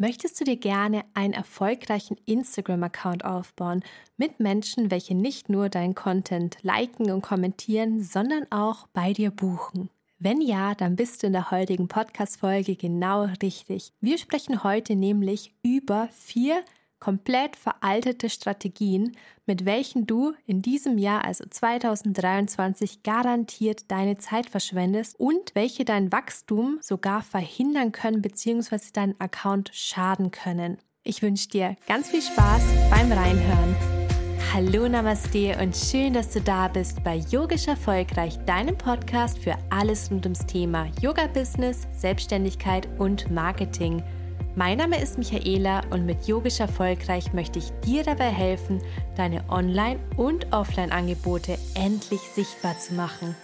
Möchtest du dir gerne einen erfolgreichen Instagram-Account aufbauen mit Menschen, welche nicht nur deinen Content liken und kommentieren, sondern auch bei dir buchen? Wenn ja, dann bist du in der heutigen Podcast-Folge genau richtig. Wir sprechen heute nämlich über vier komplett veraltete Strategien, mit welchen du in diesem Jahr, also 2023, garantiert deine Zeit verschwendest und welche dein Wachstum sogar verhindern können bzw. deinen Account schaden können. Ich wünsche dir ganz viel Spaß beim Reinhören. Hallo Namaste und schön, dass du da bist bei Yogisch Erfolgreich, deinem Podcast für alles rund ums Thema Yoga-Business, Selbstständigkeit und Marketing – mein Name ist Michaela und mit Yogisch Erfolgreich möchte ich dir dabei helfen, deine Online- und Offline-Angebote endlich sichtbar zu machen.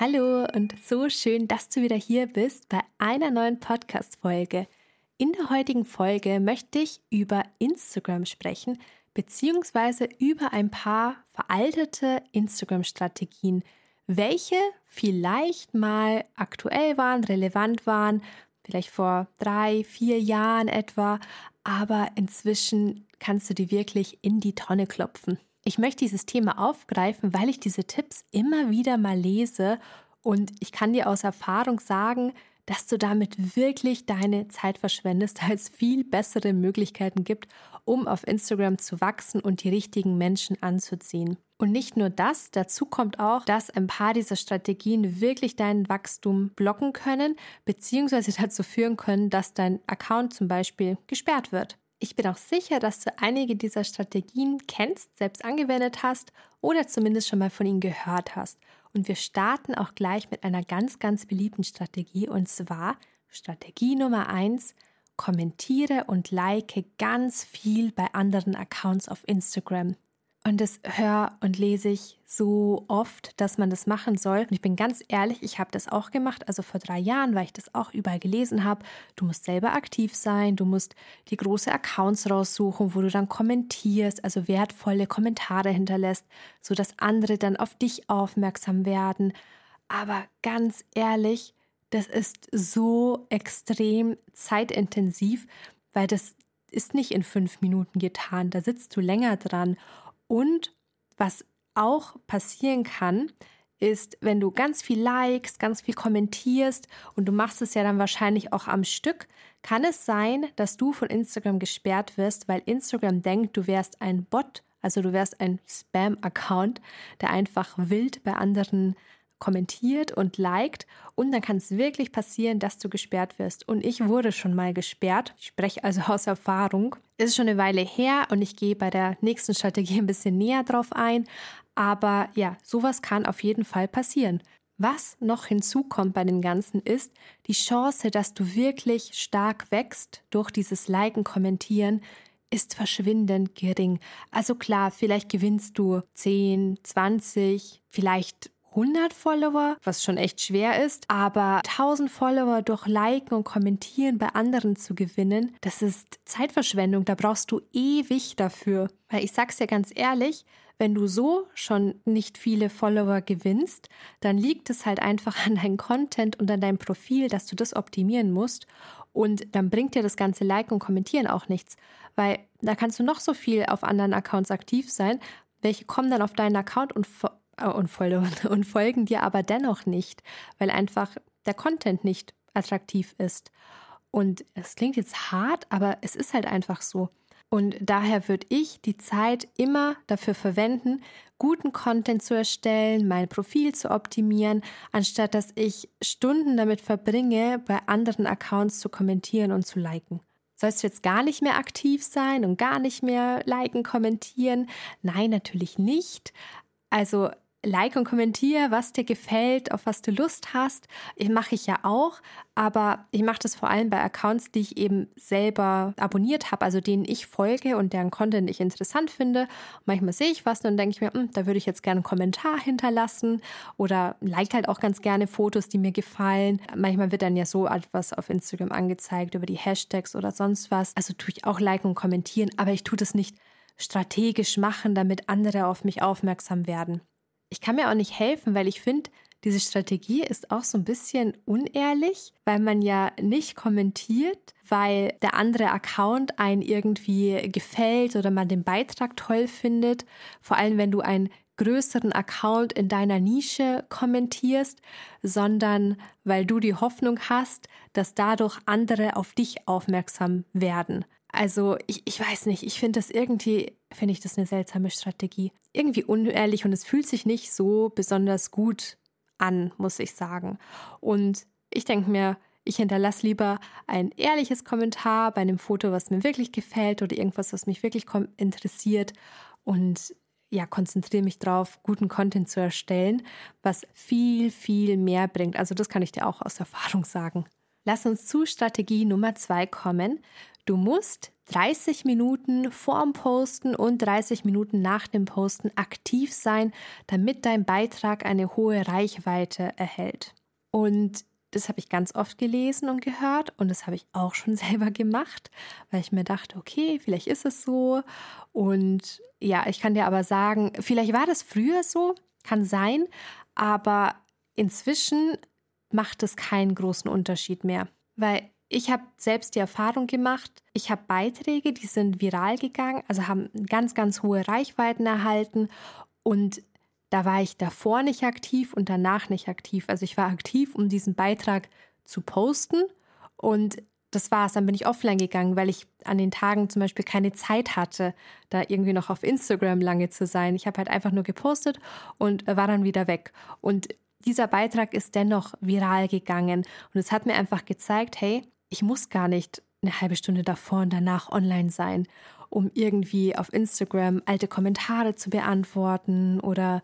Hallo und so schön, dass du wieder hier bist bei einer neuen Podcast-Folge. In der heutigen Folge möchte ich über Instagram sprechen, beziehungsweise über ein paar veraltete Instagram-Strategien, welche vielleicht mal aktuell waren, relevant waren, vielleicht vor drei, vier Jahren etwa, aber inzwischen kannst du die wirklich in die Tonne klopfen. Ich möchte dieses Thema aufgreifen, weil ich diese Tipps immer wieder mal lese und ich kann dir aus Erfahrung sagen, dass du damit wirklich deine Zeit verschwendest, da es viel bessere Möglichkeiten gibt, um auf Instagram zu wachsen und die richtigen Menschen anzuziehen. Und nicht nur das, dazu kommt auch, dass ein paar dieser Strategien wirklich dein Wachstum blocken können, beziehungsweise dazu führen können, dass dein Account zum Beispiel gesperrt wird. Ich bin auch sicher, dass du einige dieser Strategien kennst, selbst angewendet hast oder zumindest schon mal von ihnen gehört hast. Und wir starten auch gleich mit einer ganz, ganz beliebten Strategie und zwar Strategie Nummer eins: kommentiere und like ganz viel bei anderen Accounts auf Instagram. Und das höre und lese ich so oft, dass man das machen soll. Und ich bin ganz ehrlich, ich habe das auch gemacht. Also vor drei Jahren, weil ich das auch überall gelesen habe. Du musst selber aktiv sein, du musst die große Accounts raussuchen, wo du dann kommentierst, also wertvolle Kommentare hinterlässt, sodass andere dann auf dich aufmerksam werden. Aber ganz ehrlich, das ist so extrem zeitintensiv, weil das ist nicht in fünf Minuten getan. Da sitzt du länger dran. Und was auch passieren kann, ist, wenn du ganz viel likest, ganz viel kommentierst und du machst es ja dann wahrscheinlich auch am Stück, kann es sein, dass du von Instagram gesperrt wirst, weil Instagram denkt, du wärst ein Bot, also du wärst ein Spam-Account, der einfach wild bei anderen kommentiert und liked und dann kann es wirklich passieren, dass du gesperrt wirst. Und ich wurde schon mal gesperrt. Ich spreche also aus Erfahrung. Ist schon eine Weile her und ich gehe bei der nächsten Strategie ein bisschen näher drauf ein. Aber ja, sowas kann auf jeden Fall passieren. Was noch hinzukommt bei dem Ganzen ist die Chance, dass du wirklich stark wächst durch dieses Liken, Kommentieren, ist verschwindend gering. Also klar, vielleicht gewinnst du 10, 20, vielleicht 100 Follower, was schon echt schwer ist, aber 1000 Follower durch Liken und Kommentieren bei anderen zu gewinnen, das ist Zeitverschwendung, da brauchst du ewig dafür. Weil ich sag's dir ganz ehrlich, wenn du so schon nicht viele Follower gewinnst, dann liegt es halt einfach an deinem Content und an deinem Profil, dass du das optimieren musst. Und dann bringt dir das ganze Liken und Kommentieren auch nichts, weil da kannst du noch so viel auf anderen Accounts aktiv sein. Welche kommen dann auf deinen Account und und, und folgen dir aber dennoch nicht, weil einfach der Content nicht attraktiv ist. Und es klingt jetzt hart, aber es ist halt einfach so. Und daher würde ich die Zeit immer dafür verwenden, guten Content zu erstellen, mein Profil zu optimieren, anstatt dass ich Stunden damit verbringe, bei anderen Accounts zu kommentieren und zu liken. Sollst du jetzt gar nicht mehr aktiv sein und gar nicht mehr liken, kommentieren? Nein, natürlich nicht. Also like und kommentiere, was dir gefällt, auf was du Lust hast. Ich mache ich ja auch, aber ich mache das vor allem bei Accounts, die ich eben selber abonniert habe, also denen ich folge und deren Content ich interessant finde. manchmal sehe ich was und denke ich mir, hm, da würde ich jetzt gerne einen Kommentar hinterlassen oder like halt auch ganz gerne Fotos, die mir gefallen. Manchmal wird dann ja so etwas auf Instagram angezeigt über die Hashtags oder sonst was. Also tue ich auch liken und kommentieren, aber ich tue das nicht strategisch machen, damit andere auf mich aufmerksam werden ich kann mir auch nicht helfen, weil ich finde, diese Strategie ist auch so ein bisschen unehrlich, weil man ja nicht kommentiert, weil der andere Account einen irgendwie gefällt oder man den Beitrag toll findet. Vor allem, wenn du einen größeren Account in deiner Nische kommentierst, sondern weil du die Hoffnung hast, dass dadurch andere auf dich aufmerksam werden. Also ich, ich weiß nicht, ich finde das irgendwie, finde ich das eine seltsame Strategie. Irgendwie unehrlich und es fühlt sich nicht so besonders gut an, muss ich sagen. Und ich denke mir, ich hinterlasse lieber ein ehrliches Kommentar bei einem Foto, was mir wirklich gefällt oder irgendwas, was mich wirklich interessiert und ja, konzentriere mich darauf, guten Content zu erstellen, was viel, viel mehr bringt. Also das kann ich dir auch aus Erfahrung sagen. Lass uns zu Strategie Nummer zwei kommen. Du musst 30 Minuten vorm Posten und 30 Minuten nach dem Posten aktiv sein, damit dein Beitrag eine hohe Reichweite erhält. Und das habe ich ganz oft gelesen und gehört und das habe ich auch schon selber gemacht, weil ich mir dachte, okay, vielleicht ist es so. Und ja, ich kann dir aber sagen, vielleicht war das früher so, kann sein, aber inzwischen macht es keinen großen Unterschied mehr, weil ich habe selbst die Erfahrung gemacht, ich habe Beiträge, die sind viral gegangen, also haben ganz, ganz hohe Reichweiten erhalten und da war ich davor nicht aktiv und danach nicht aktiv. Also ich war aktiv, um diesen Beitrag zu posten und das war's. Dann bin ich offline gegangen, weil ich an den Tagen zum Beispiel keine Zeit hatte, da irgendwie noch auf Instagram lange zu sein. Ich habe halt einfach nur gepostet und war dann wieder weg. Und dieser Beitrag ist dennoch viral gegangen und es hat mir einfach gezeigt, hey, ich muss gar nicht eine halbe Stunde davor und danach online sein, um irgendwie auf Instagram alte Kommentare zu beantworten oder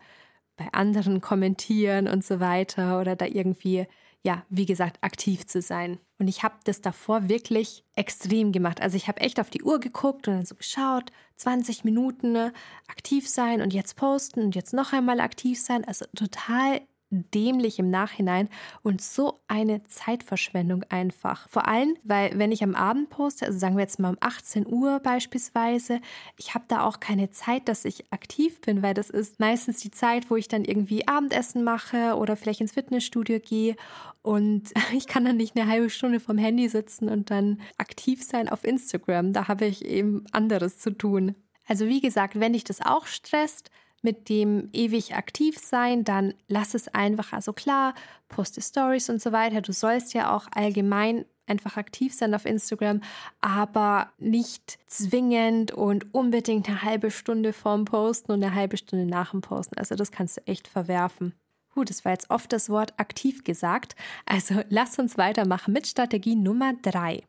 bei anderen kommentieren und so weiter oder da irgendwie, ja, wie gesagt, aktiv zu sein. Und ich habe das davor wirklich extrem gemacht. Also ich habe echt auf die Uhr geguckt und dann so geschaut, 20 Minuten ne, aktiv sein und jetzt posten und jetzt noch einmal aktiv sein. Also total dämlich im Nachhinein und so eine Zeitverschwendung einfach. Vor allem, weil wenn ich am Abend poste, also sagen wir jetzt mal um 18 Uhr beispielsweise, ich habe da auch keine Zeit, dass ich aktiv bin, weil das ist meistens die Zeit, wo ich dann irgendwie Abendessen mache oder vielleicht ins Fitnessstudio gehe und ich kann dann nicht eine halbe Stunde vom Handy sitzen und dann aktiv sein auf Instagram. Da habe ich eben anderes zu tun. Also wie gesagt, wenn dich das auch stresst, mit dem ewig aktiv sein, dann lass es einfach. Also klar, poste Stories und so weiter. Du sollst ja auch allgemein einfach aktiv sein auf Instagram, aber nicht zwingend und unbedingt eine halbe Stunde vorm Posten und eine halbe Stunde nach dem Posten. Also das kannst du echt verwerfen. Gut, das war jetzt oft das Wort aktiv gesagt. Also lass uns weitermachen mit Strategie Nummer drei.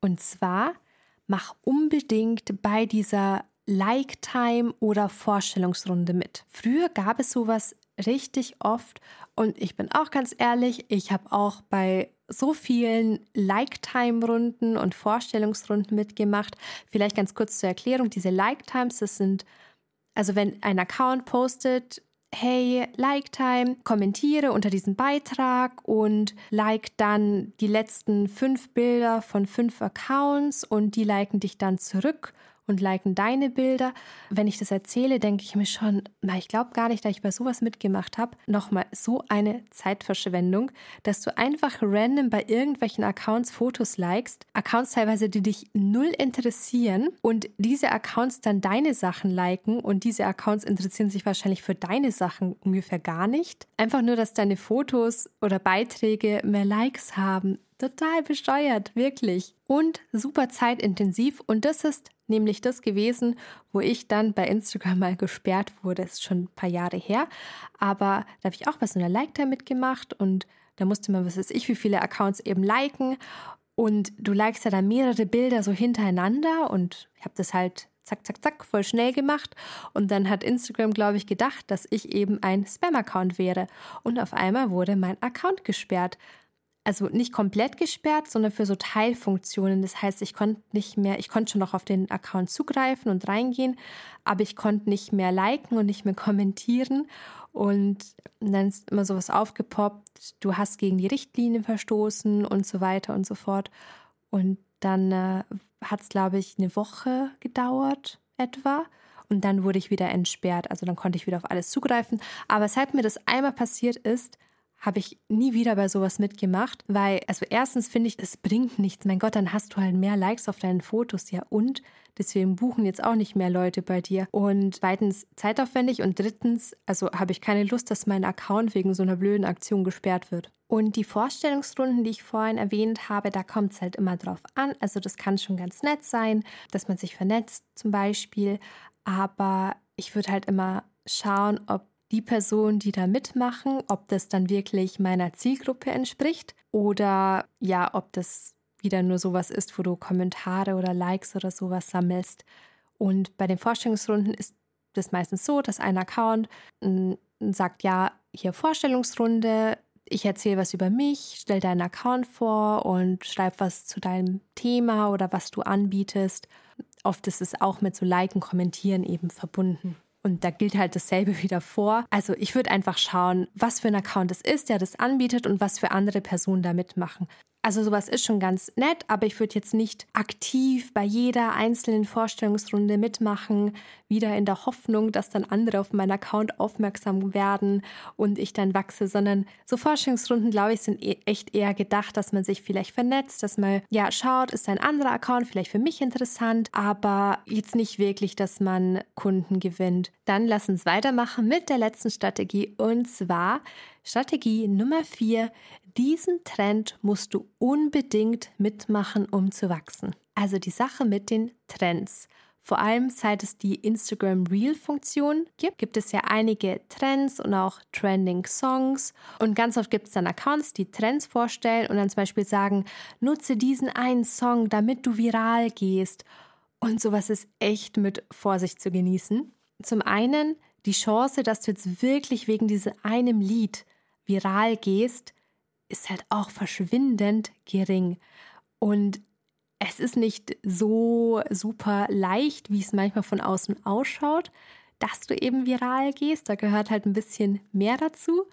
Und zwar mach unbedingt bei dieser Like-Time oder Vorstellungsrunde mit. Früher gab es sowas richtig oft und ich bin auch ganz ehrlich, ich habe auch bei so vielen Like-Time-Runden und Vorstellungsrunden mitgemacht. Vielleicht ganz kurz zur Erklärung, diese Like-Times, das sind, also wenn ein Account postet, hey, like time, kommentiere unter diesem Beitrag und like dann die letzten fünf Bilder von fünf Accounts und die liken dich dann zurück und liken deine Bilder. Wenn ich das erzähle, denke ich mir schon, na, ich glaube gar nicht, dass ich bei sowas mitgemacht habe. Nochmal, so eine Zeitverschwendung, dass du einfach random bei irgendwelchen Accounts Fotos likest, Accounts teilweise, die dich null interessieren und diese Accounts dann deine Sachen liken und diese Accounts interessieren sich wahrscheinlich für deine Sachen ungefähr gar nicht. Einfach nur, dass deine Fotos oder Beiträge mehr Likes haben. Total besteuert, wirklich. Und super zeitintensiv. Und das ist nämlich das gewesen, wo ich dann bei Instagram mal gesperrt wurde. Das ist schon ein paar Jahre her. Aber da habe ich auch bei so einer Like-Time mitgemacht und da musste man, was weiß ich, wie viele Accounts eben liken. Und du likest ja dann mehrere Bilder so hintereinander und ich habe das halt zack, zack, zack, voll schnell gemacht. Und dann hat Instagram, glaube ich, gedacht, dass ich eben ein Spam-Account wäre. Und auf einmal wurde mein Account gesperrt also nicht komplett gesperrt, sondern für so Teilfunktionen. Das heißt, ich konnte nicht mehr, ich konnte schon noch auf den Account zugreifen und reingehen, aber ich konnte nicht mehr liken und nicht mehr kommentieren. Und dann ist immer sowas aufgepoppt, du hast gegen die Richtlinien verstoßen und so weiter und so fort. Und dann äh, hat es, glaube ich, eine Woche gedauert etwa. Und dann wurde ich wieder entsperrt. Also dann konnte ich wieder auf alles zugreifen. Aber seit mir das einmal passiert ist, habe ich nie wieder bei sowas mitgemacht, weil, also erstens finde ich, es bringt nichts. Mein Gott, dann hast du halt mehr Likes auf deinen Fotos, ja. Und deswegen buchen jetzt auch nicht mehr Leute bei dir. Und zweitens zeitaufwendig und drittens, also habe ich keine Lust, dass mein Account wegen so einer blöden Aktion gesperrt wird. Und die Vorstellungsrunden, die ich vorhin erwähnt habe, da kommt es halt immer drauf an. Also das kann schon ganz nett sein, dass man sich vernetzt zum Beispiel. Aber ich würde halt immer schauen, ob die Personen, die da mitmachen, ob das dann wirklich meiner Zielgruppe entspricht oder ja, ob das wieder nur sowas ist, wo du Kommentare oder Likes oder sowas sammelst. Und bei den Vorstellungsrunden ist das meistens so, dass ein Account sagt, ja, hier Vorstellungsrunde, ich erzähle was über mich, stell deinen Account vor und schreib was zu deinem Thema oder was du anbietest. Oft ist es auch mit so Liken, Kommentieren eben verbunden. Und da gilt halt dasselbe wieder vor. Also ich würde einfach schauen, was für ein Account es ist, der das anbietet und was für andere Personen da mitmachen. Also sowas ist schon ganz nett, aber ich würde jetzt nicht aktiv bei jeder einzelnen Vorstellungsrunde mitmachen, wieder in der Hoffnung, dass dann andere auf meinen Account aufmerksam werden und ich dann wachse, sondern so Vorstellungsrunden, glaube ich, sind e-, echt eher gedacht, dass man sich vielleicht vernetzt, dass man ja schaut, ist ein anderer Account vielleicht für mich interessant, aber jetzt nicht wirklich, dass man Kunden gewinnt. Dann lass uns weitermachen mit der letzten Strategie und zwar Strategie Nummer vier, diesen Trend musst du unbedingt mitmachen, um zu wachsen. Also die Sache mit den Trends. Vor allem seit es die Instagram Reel-Funktion gibt, gibt es ja einige Trends und auch Trending Songs. Und ganz oft gibt es dann Accounts, die Trends vorstellen und dann zum Beispiel sagen, nutze diesen einen Song, damit du viral gehst. Und sowas ist echt mit Vorsicht zu genießen. Zum einen die Chance, dass du jetzt wirklich wegen diesem einem Lied viral gehst, ist halt auch verschwindend gering. Und es ist nicht so super leicht, wie es manchmal von außen ausschaut, dass du eben viral gehst. Da gehört halt ein bisschen mehr dazu.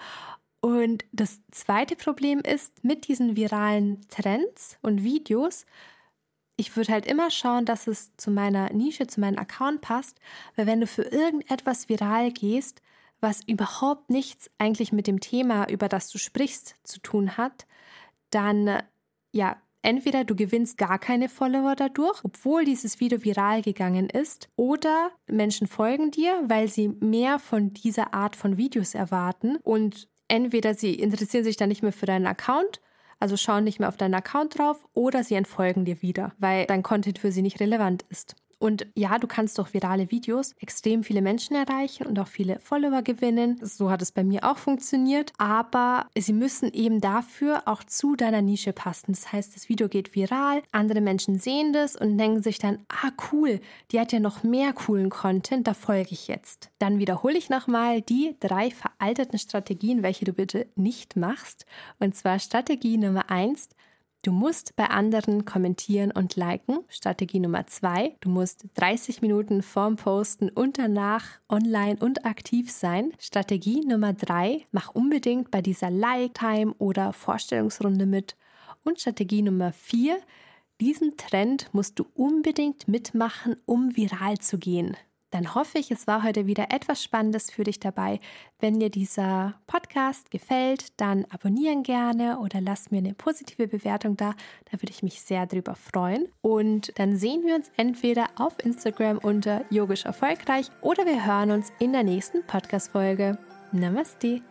Und das zweite Problem ist, mit diesen viralen Trends und Videos, ich würde halt immer schauen, dass es zu meiner Nische, zu meinem Account passt, weil wenn du für irgendetwas viral gehst, was überhaupt nichts eigentlich mit dem Thema, über das du sprichst, zu tun hat, dann ja, entweder du gewinnst gar keine Follower dadurch, obwohl dieses Video viral gegangen ist, oder Menschen folgen dir, weil sie mehr von dieser Art von Videos erwarten und entweder sie interessieren sich dann nicht mehr für deinen Account, also schauen nicht mehr auf deinen Account drauf, oder sie entfolgen dir wieder, weil dein Content für sie nicht relevant ist. Und ja, du kannst durch virale Videos extrem viele Menschen erreichen und auch viele Follower gewinnen. So hat es bei mir auch funktioniert. Aber sie müssen eben dafür auch zu deiner Nische passen. Das heißt, das Video geht viral, andere Menschen sehen das und denken sich dann, ah cool, die hat ja noch mehr coolen Content, da folge ich jetzt. Dann wiederhole ich nochmal die drei veralteten Strategien, welche du bitte nicht machst. Und zwar Strategie Nummer eins, Du musst bei anderen kommentieren und liken. Strategie Nummer zwei. Du musst 30 Minuten vorm Posten und danach online und aktiv sein. Strategie Nummer drei. Mach unbedingt bei dieser Like-Time oder Vorstellungsrunde mit. Und Strategie Nummer vier. Diesen Trend musst du unbedingt mitmachen, um viral zu gehen dann hoffe ich, es war heute wieder etwas Spannendes für dich dabei. Wenn dir dieser Podcast gefällt, dann abonnieren gerne oder lass mir eine positive Bewertung da. Da würde ich mich sehr drüber freuen. Und dann sehen wir uns entweder auf Instagram unter yogisch erfolgreich oder wir hören uns in der nächsten Podcast-Folge. Namaste.